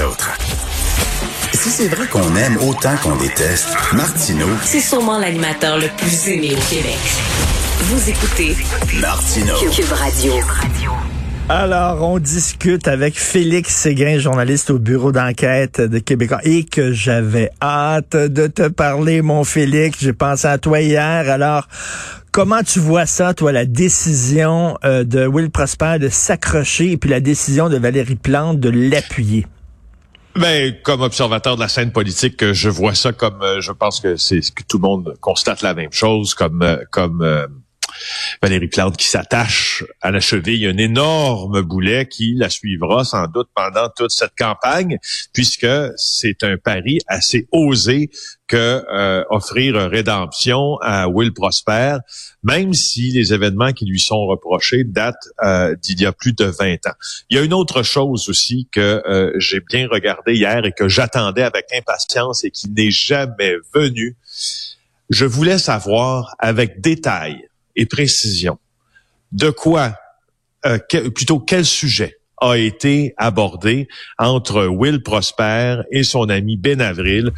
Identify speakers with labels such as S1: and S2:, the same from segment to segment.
S1: autres. Si c'est vrai qu'on aime autant qu'on déteste, Martineau,
S2: C'est sûrement l'animateur le plus aimé au Québec. Vous écoutez
S1: Martineau.
S2: Cube Radio.
S3: Alors, on discute avec Félix Séguin, journaliste au bureau d'enquête de Québécois, et que j'avais hâte de te parler, mon Félix. J'ai pensé à toi hier. Alors, comment tu vois ça, toi, la décision euh, de Will Prosper de s'accrocher et puis la décision de Valérie Plante de l'appuyer?
S4: Ben, comme observateur de la scène politique, je vois ça comme, euh, je pense que c'est que tout le monde constate la même chose, comme, euh, comme euh, Valérie Plante qui s'attache à la cheville, un énorme boulet qui la suivra sans doute pendant toute cette campagne, puisque c'est un pari assez osé que euh, offrir rédemption à Will Prosper, même si les événements qui lui sont reprochés datent euh, d'il y a plus de 20 ans. Il y a une autre chose aussi que euh, j'ai bien regardé hier et que j'attendais avec impatience et qui n'est jamais venue. Je voulais savoir avec détail et précision de quoi, euh, que- plutôt quel sujet a été abordé entre Will Prosper et son ami Ben Avril,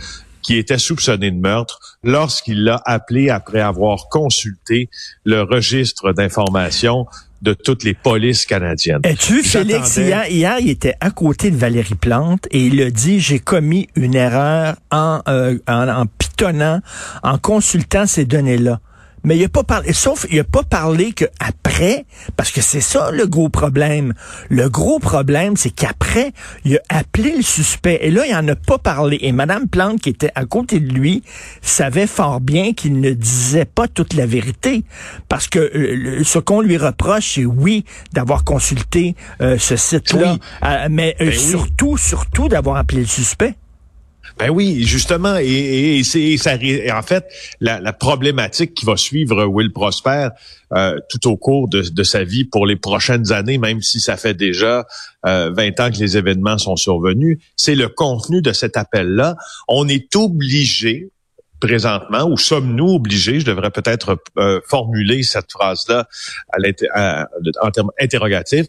S4: qui était soupçonné de meurtre lorsqu'il l'a appelé après avoir consulté le registre d'informations de toutes les polices canadiennes.
S3: Es-tu, Félix,
S4: J'attendais-
S3: hier, hier, il était à côté de Valérie Plante et il a dit, j'ai commis une erreur en, euh, en, en pitonnant, en consultant ces données-là. Mais il a pas parlé, sauf il a pas parlé que après, parce que c'est ça le gros problème. Le gros problème, c'est qu'après, il a appelé le suspect. Et là, il en a pas parlé. Et Madame Plante, qui était à côté de lui, savait fort bien qu'il ne disait pas toute la vérité. Parce que euh, ce qu'on lui reproche, c'est oui, d'avoir consulté euh, ce site-là.
S4: Oui.
S3: Euh, mais euh,
S4: Ben oui.
S3: surtout, surtout d'avoir appelé le suspect.
S4: Ben oui, justement, et, et, et c'est ça, et en fait la, la problématique qui va suivre Will Prosper euh, tout au cours de, de sa vie pour les prochaines années, même si ça fait déjà euh, 20 ans que les événements sont survenus, c'est le contenu de cet appel-là. On est obligé présentement, ou sommes-nous obligés, je devrais peut-être euh, formuler cette phrase-là en termes interrogatifs,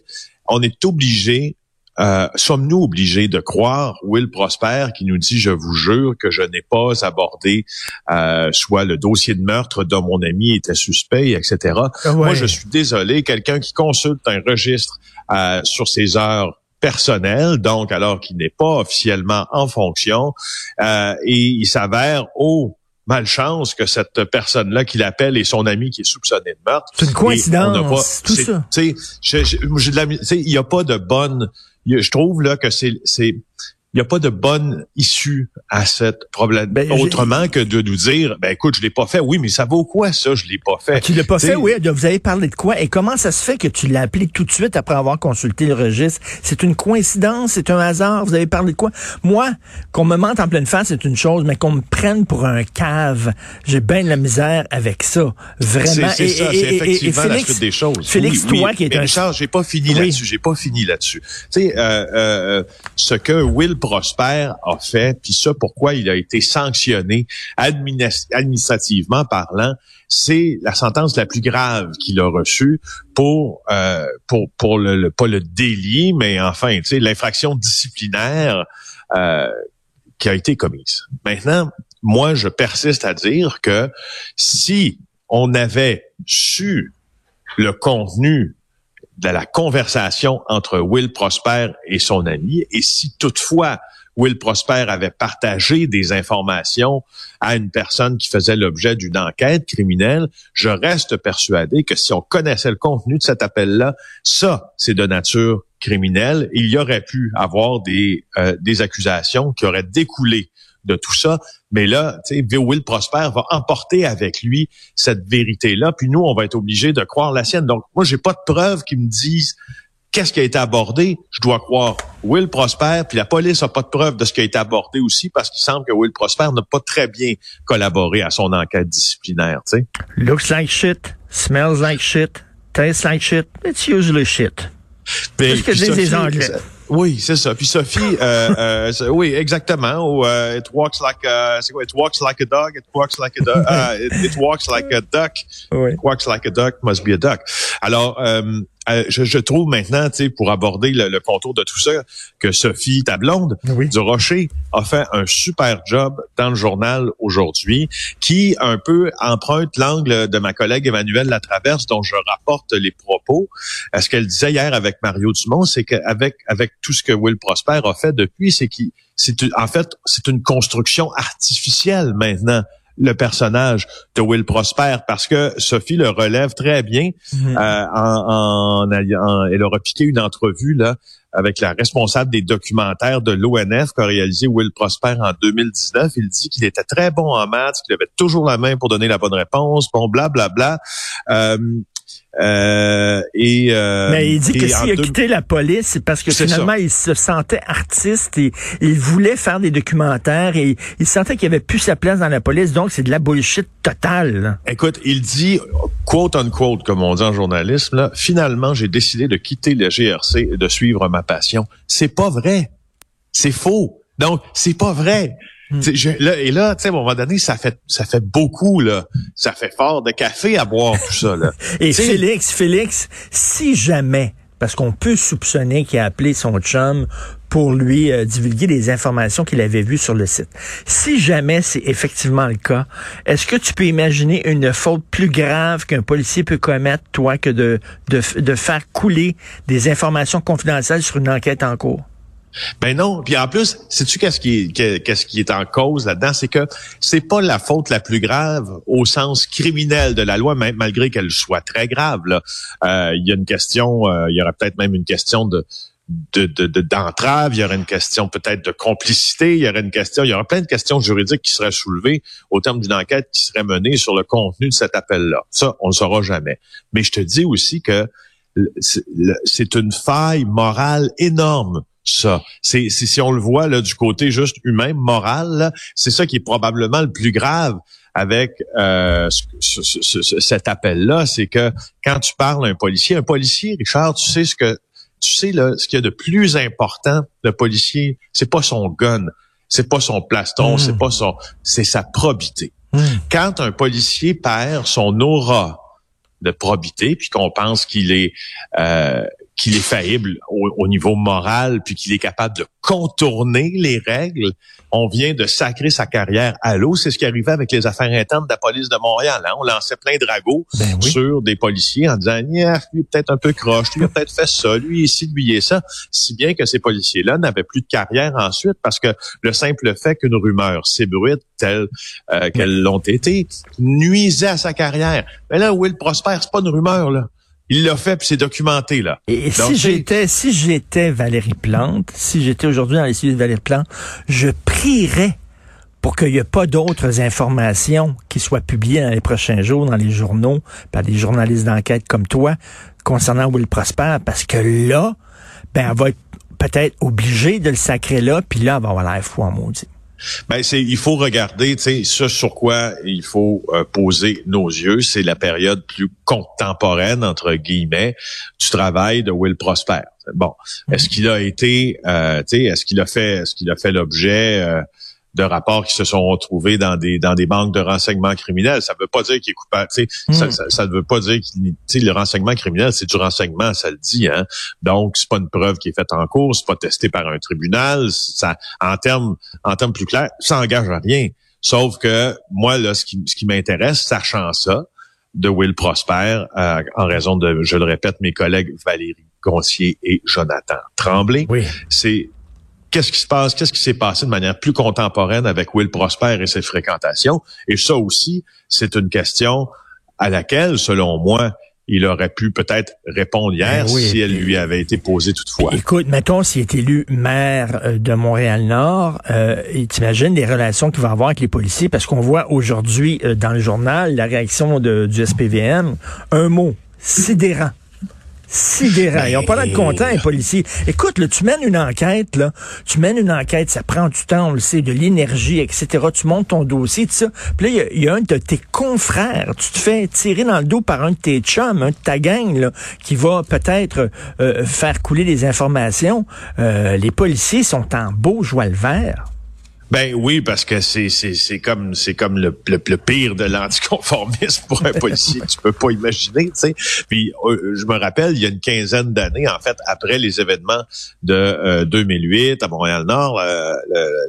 S4: on est obligé euh, sommes-nous obligés de croire Will Prosper qui nous dit, je vous jure que je n'ai pas abordé euh, soit le dossier de meurtre dont mon ami était suspect, etc. Moi, je suis désolé, quelqu'un qui consulte un registre euh, sur ses heures personnelles, donc alors qu'il n'est pas officiellement en fonction, euh, et il s'avère, oh, malchance que cette personne-là qui l'appelle est son ami qui est soupçonné de meurtre.
S3: C'est une
S4: Et
S3: coïncidence, tout
S4: c'est-
S3: ça.
S4: il n'y a pas de bonne, je trouve là que c'est, il n'y a pas de bonne issue à cette problème.
S3: Ben,
S4: Autrement que de nous dire, ben écoute, je l'ai pas fait. Oui, mais ça vaut quoi ça? Je l'ai pas fait.
S3: Tu l'as pas
S4: T'sais,
S3: fait, oui. Vous avez parlé de quoi? Et comment ça se fait que tu l'as appelé tout de suite après avoir consulté le registre? C'est une coïncidence? C'est un hasard? Vous avez parlé de quoi? Moi, qu'on me mente en pleine face, c'est une chose, mais qu'on me prenne pour un cave, j'ai bien de la misère avec ça. Vraiment.
S4: C'est, c'est
S3: Et-
S4: ça,
S3: et-
S4: c'est
S3: et- et
S4: effectivement la suite des choses.
S3: Félix,
S4: oui,
S3: toi
S4: oui,
S3: qui es
S4: mais
S3: un-
S4: Richard, j'ai pas fini
S3: Oui.
S4: là-dessus. J'ai pas fini là-dessus. Tu sais, euh, euh, ce que Will Prosper a fait, puis ça, pourquoi il a été sanctionné adminis- administrativement parlant, c'est la sentence la plus grave qu'il a reçue pour euh, le- pas le délit, mais enfin, tu sais, l'infraction disciplinaire euh, qui a été commise. Maintenant, moi, je persiste à dire que si on avait su le contenu de la conversation entre Will Prosper et son ami, et si toutefois Will Prosper avait partagé des informations à une personne qui faisait l'objet d'une enquête criminelle, je reste persuadé que si on connaissait le contenu de cet appel-là, ça, c'est de nature criminelle. Il y aurait pu avoir des, euh, des accusations qui auraient découlé de tout ça. Mais là, tu sais, Will Prosper va emporter avec lui cette vérité-là, puis nous, on va être obligés de croire la sienne. Donc, moi, j'ai pas de preuves qui me disent qu'est-ce qui a été abordé. Je dois croire Will Prosper, puis la police a pas de preuves de ce qui a été abordé aussi, parce qu'il semble que Will Prosper n'a pas très bien collaboré à son enquête disciplinaire, tu sais.
S3: Looks like shit, smells like shit, tastes like shit, it's usually shit.
S4: Mais-
S3: ce que disent les Anglais.
S4: Oui, c'est ça. Puis Sophie, euh, euh, oui, exactement. Ou, euh, it walks like a, c'est quoi? It walks like a dog. It walks like a dog. Ah, it, it walks like a duck.
S3: Oui.
S4: It walks like a duck. Must be a duck. Alors, euh, euh, je, trouve maintenant, tu sais, pour aborder le, contour de tout ça, que Sophie, ta blonde, du Rocher, a fait un super job dans le journal aujourd'hui, qui un peu emprunte l'angle de ma collègue Emmanuelle Latraverse, dont je rapporte les propos. Euh, ce qu'elle disait hier avec Mario Dumont, c'est qu'avec avec tout ce que Will Prosper a fait depuis, c'est qu'il c'est en fait c'est une construction artificielle maintenant le personnage de Will Prosper parce que Sophie le relève très bien. Mhm. Euh, en, elle aura piqué une entrevue là avec la responsable des documentaires de l'ONF qu'a réalisé Will Prosper en 2019. Il dit qu'il était très bon en maths, qu'il avait toujours la main pour donner la bonne réponse, bon, blablabla. Bla, bla. Euh,
S3: euh, et euh, mais il dit que s'il a quitté la police, c'est parce que finalement il se sentait artiste et il voulait faire des documentaires et il sentait qu'il avait plus sa place dans la police. Donc c'est de la bullshit totale.
S4: Écoute, il dit quote unquote comme on dit en journalisme. Là, finalement, j'ai décidé de quitter le GRC et de suivre ma passion. C'est pas vrai. C'est faux. Donc c'est pas vrai. Hmm. là, et là, tu sais, à un moment donné, ça fait ça fait beaucoup là, ça fait fort de café à boire tout ça là.
S3: et Félix, Félix, si jamais, parce qu'on peut soupçonner qu'il a appelé son chum pour lui euh, divulguer des informations qu'il avait vues sur le site. Si jamais c'est effectivement le cas, est-ce que tu peux imaginer une faute plus grave qu'un policier peut commettre, toi, que de, de, de faire couler des informations confidentielles sur une enquête en cours?
S4: Ben non. Puis en plus, sais-tu qu'est-ce qui qu'est-ce qui est en cause là-dedans, c'est que c'est pas la faute la plus grave au sens criminel de la loi, même malgré qu'elle soit très grave. Euh, il y a une question, euh, il y aurait peut-être même une question de d'entrave, de, il y aurait une question peut-être de complicité, il y aurait une question, il y aurait plein de questions juridiques qui seraient soulevées au terme d'une enquête qui serait menée sur le contenu de cet appel-là. Ça, on ne saura jamais. Mais je te dis aussi que c'est une faille morale énorme ça. C'est si on le voit là du côté juste humain, moral, c'est ça qui est probablement le plus grave avec euh, cet appel-là, c'est que quand tu parles à un policier, un policier, Richard, tu sais ce que tu sais là, ce qu'il y a de plus important, le policier, c'est pas son gun, c'est pas son plaston, c'est hmm. pas son, c'est sa probité. Hmm. Quand un policier perd son aura de probité, puis qu'on pense qu'il est euh, qu'il est faillible au, niveau moral, puis qu'il est capable de contourner les règles, on vient de sacrer sa carrière à l'eau. C'est ce qui arrivait avec les affaires internes de la police de Montréal. Hein. On lançait plein de ragots ben sur des policiers en disant, lui est peut-être un peu croche, lui a peut-être fait ça, lui ici, lui et ça. Si bien que ces policiers-là n'avaient plus de carrière ensuite parce que le simple fait qu'une rumeur s'ébruite telle euh, qu'elles l'ont été nuisait à sa carrière. Mais là, Will Prosper, c'est pas une rumeur, là. Il l'a fait, puis c'est documenté, là.
S3: Et si j'étais, si j'étais Valérie Plante, si j'étais aujourd'hui dans les studios de Valérie Plante, je prierais pour qu'il n'y ait pas d'autres informations qui soient publiées dans les prochains jours dans les journaux par des journalistes d'enquête comme toi concernant Will Prosper, parce que là, ben, elle va être peut-être obligée de le sacrer là, puis là, elle va avoir l'air fou en maudit.
S4: Ben c'est il faut regarder, tu sais, ce sur quoi il faut euh, poser nos yeux, c'est la période plus contemporaine entre guillemets du travail de Will Prosper. Bon, est-ce qu'il a été, euh, tu sais, est-ce qu'il a fait, est-ce qu'il a fait l'objet euh, de rapports qui se sont retrouvés dans des dans des banques de renseignement criminels. Ça veut pas dire qu'il est coupable. Ça, hmm. ça, ça, ne veut pas dire que le renseignement criminel, c'est du renseignement, ça le dit. Hein? Donc, c'est pas une preuve qui est faite en cours, c'est pas testé par un tribunal. Ça, en termes en termes plus clairs, ça engage à rien. Sauf que moi, là, ce qui, ce qui m'intéresse, sachant ça, de Will Prosper, euh, en raison de, je le répète, mes collègues Valérie Goncier et Jonathan Tremblay, oui. c'est qu'est-ce qui se passe, qu'est-ce qui s'est passé de manière plus contemporaine avec Will Prosper et ses fréquentations? Et ça aussi, c'est une question à laquelle, selon moi, il aurait pu peut-être répondre hier ben si elle lui avait été posée toutefois.
S3: Écoute, mettons s'il est élu maire euh, de Montréal-Nord, euh, t'imagines les relations qu'il va avoir avec les policiers, parce qu'on voit aujourd'hui euh, dans le journal la réaction de, du SPVM, un mot, sidérant sidérant. Ils n'ont pas l'air content, les policiers. Écoute, là, tu mènes une enquête, là. Tu mènes une enquête, ça prend du temps, on le sait, de l'énergie, etc. Tu montes ton dossier, tout ça. Puis là, il y, a un de tes confrères. Tu te fais tirer dans le dos par un de tes chums, un de ta gang, là, qui va peut-être euh, faire couler des informations. Euh, les policiers sont en beau joie le vert.
S4: Ben oui, parce que c'est c'est c'est comme c'est comme le, le, pire de l'anticonformisme pour un policier, tu peux pas imaginer, tu sais. Puis euh, je me rappelle, il y a une quinzaine d'années, en fait, après les événements de 2008 euh, à Montréal-Nord, euh,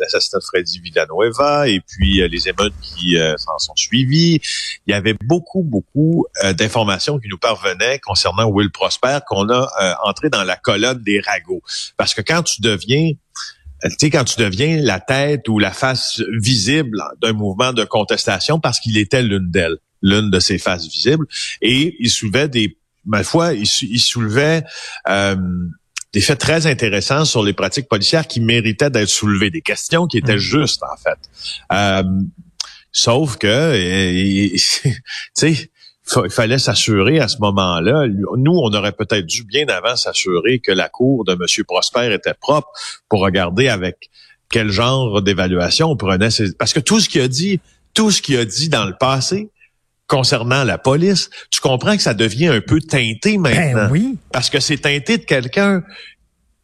S4: l'assassinat de Freddy Villanueva et puis les émeutes qui s'en sont suivies, il y avait beaucoup beaucoup d'informations qui nous parvenaient concernant Will Prosper qu'on a entré dans la colonne des ragots, parce que quand tu deviens tu sais, quand tu deviens la tête ou la face visible d'un mouvement de contestation, parce qu'il était l'une d'elles, l'une de ses faces visibles, et il soulevait des, ma foi, il, soulevait euh, des faits très intéressants sur les pratiques policières qui méritaient d'être soulevées, des questions qui étaient mmh. justes en fait. Euh, sauf que, tu sais, il fallait s'assurer à ce moment-là. Nous, on aurait peut-être dû bien avant s'assurer que la cour de M. Prosper était propre pour regarder avec quel genre d'évaluation on prenait. Parce que tout ce qu'il a dit, tout ce qu'il a dit dans le passé concernant la police, tu comprends que ça devient un peu teinté ben maintenant.
S3: oui.
S4: Parce que c'est teinté de quelqu'un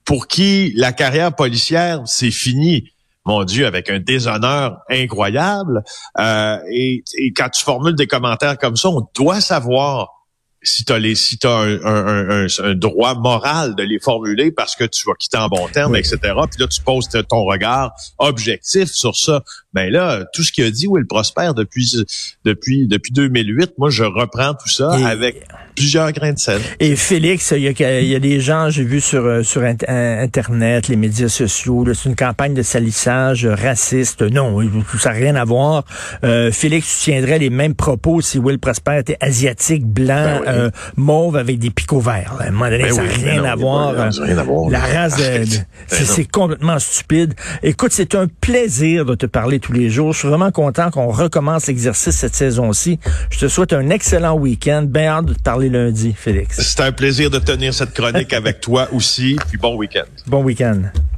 S4: pour qui la carrière policière, c'est fini mon Dieu, avec un déshonneur incroyable. Euh, et, et, quand tu formules des commentaires comme ça, on doit savoir si tu as les si as un, un, un, droit moral de les formuler parce que tu vas quitter en bon terme, etc. Puis là, tu poses ton regard objectif sur ça. Mais ben là, tout ce qu'il a dit Will Prosper depuis depuis depuis 2008, moi je reprends tout ça avec plusieurs grains de sel.
S3: Et Félix, il y a, il y a des gens, j'ai vu sur euh, sur internet, les médias sociaux, c'est une campagne de salissage raciste. Non, ça n'a rien à voir. Euh, Félix tiendrait les mêmes propos si Will Prosper était asiatique, blanc. Ben euh, mauve avec des picots verts. À un moment donné, ben ça n'a rien, à voir. La race, ben c'est complètement stupide. Écoute, c'est un plaisir de te parler tous les jours. Je suis vraiment content qu'on recommence l'exercice cette saison-ci. Je te souhaite un excellent week-end. Bien hâte de te parler lundi, Félix.
S4: C'est un plaisir de tenir cette chronique avec toi aussi. Puis bon week-end.
S3: Bon week-end.